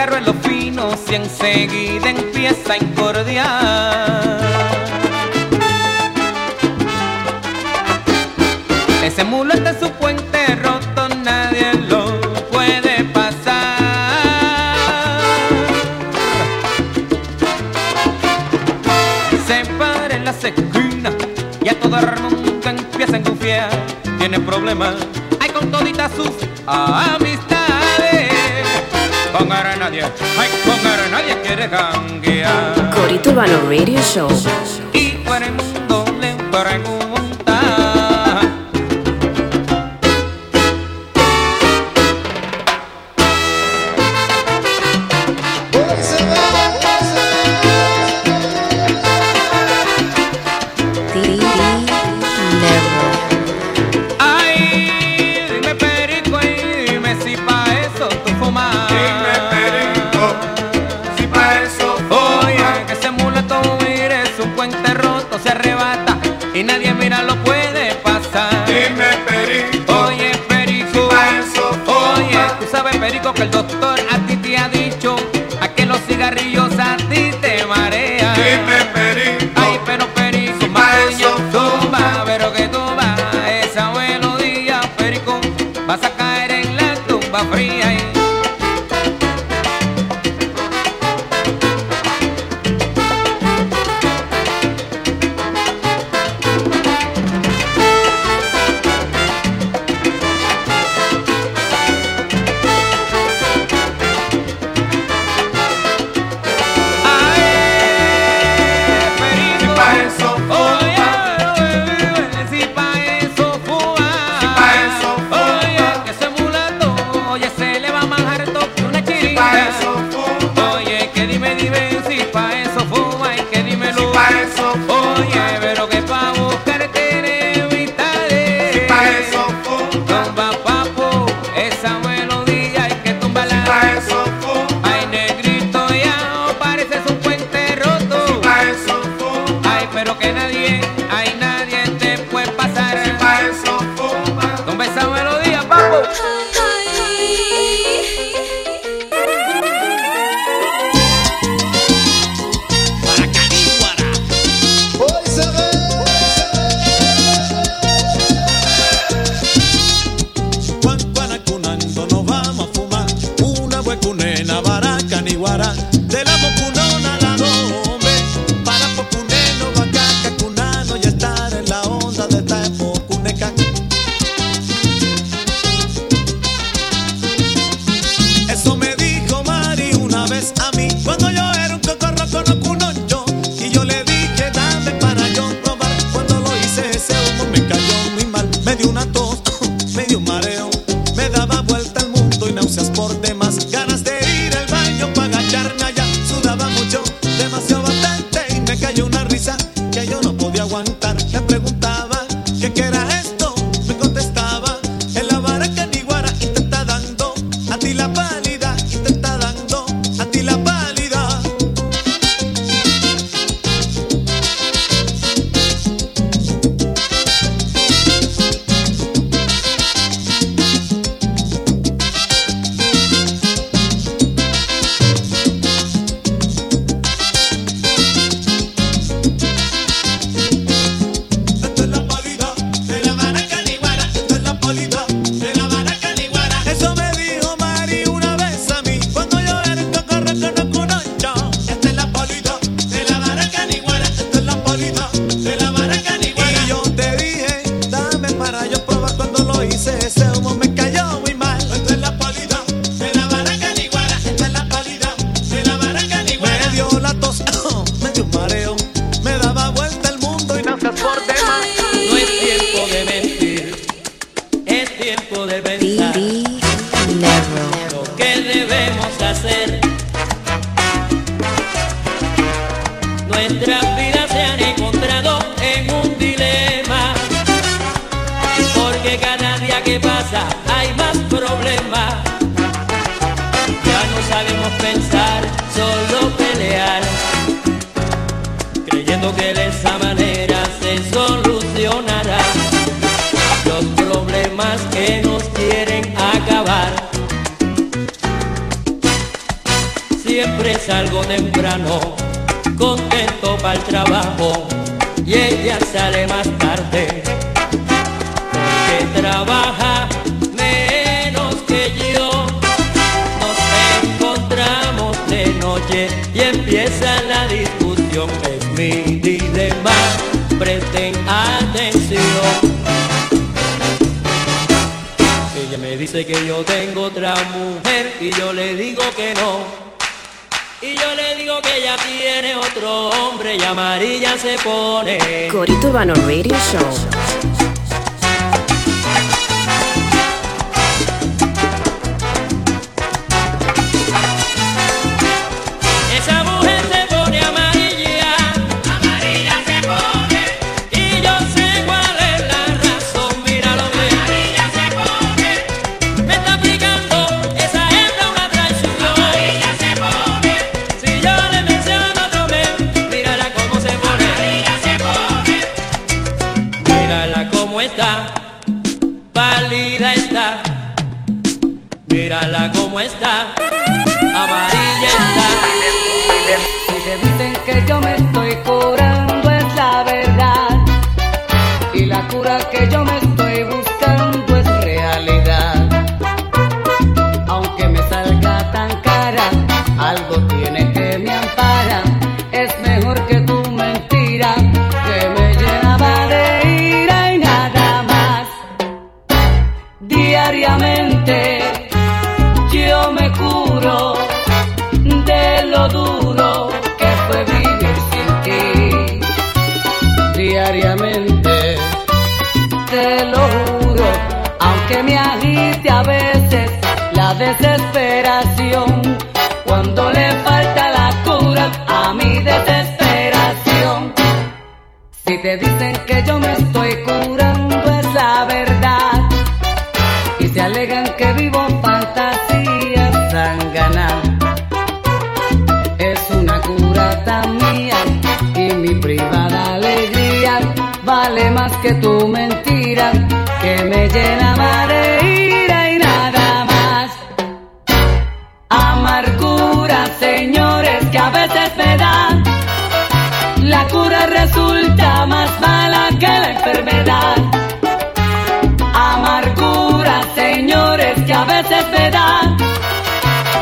desgarro en los finos y enseguida empieza a incordiar. Ese mulo de su puente roto nadie lo puede pasar. Se para en las esquinas y a todo el mundo empieza a engufiar. Tiene problemas, hay con toditas sus amigas. Ay, con nadie. Corito Urbano Radio Show. médico que el doctor Don't tiempo de pensar lo que debemos hacer. Nuestras vidas se han encontrado en un dilema, porque cada día que pasa hay más problemas. Ya no sabemos pensar, solo pelear, creyendo que de esa manera. nos quieren acabar. Siempre salgo temprano, contento para el trabajo, y ella sale más tarde, porque trabaja menos que yo. Nos encontramos de noche y empieza la discusión, es mi dilema, presten atención. dice que yo tengo otra mujer y yo le digo que no. Y yo le digo que ella tiene otro hombre y amarilla se pone. Corito Urbano Radio Show. que yo me estoy buscando es realidad. Aunque me salga tan cara, algo tiene que me ampara. Es mejor que tu mentira que me llenaba de ira y nada más. Diariamente yo me curo. desesperación, cuando le falta la cura a mi desesperación. Si te dicen que yo me estoy curando es la verdad, y se alegan que vivo fantasía sanganá. Es una curata mía y mi privada alegría vale más que tu mentira que me llena madre.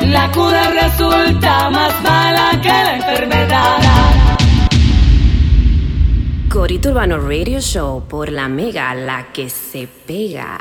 la cura resulta más mala que la enfermedad. Corito Urbano Radio Show por la mega, la que se pega.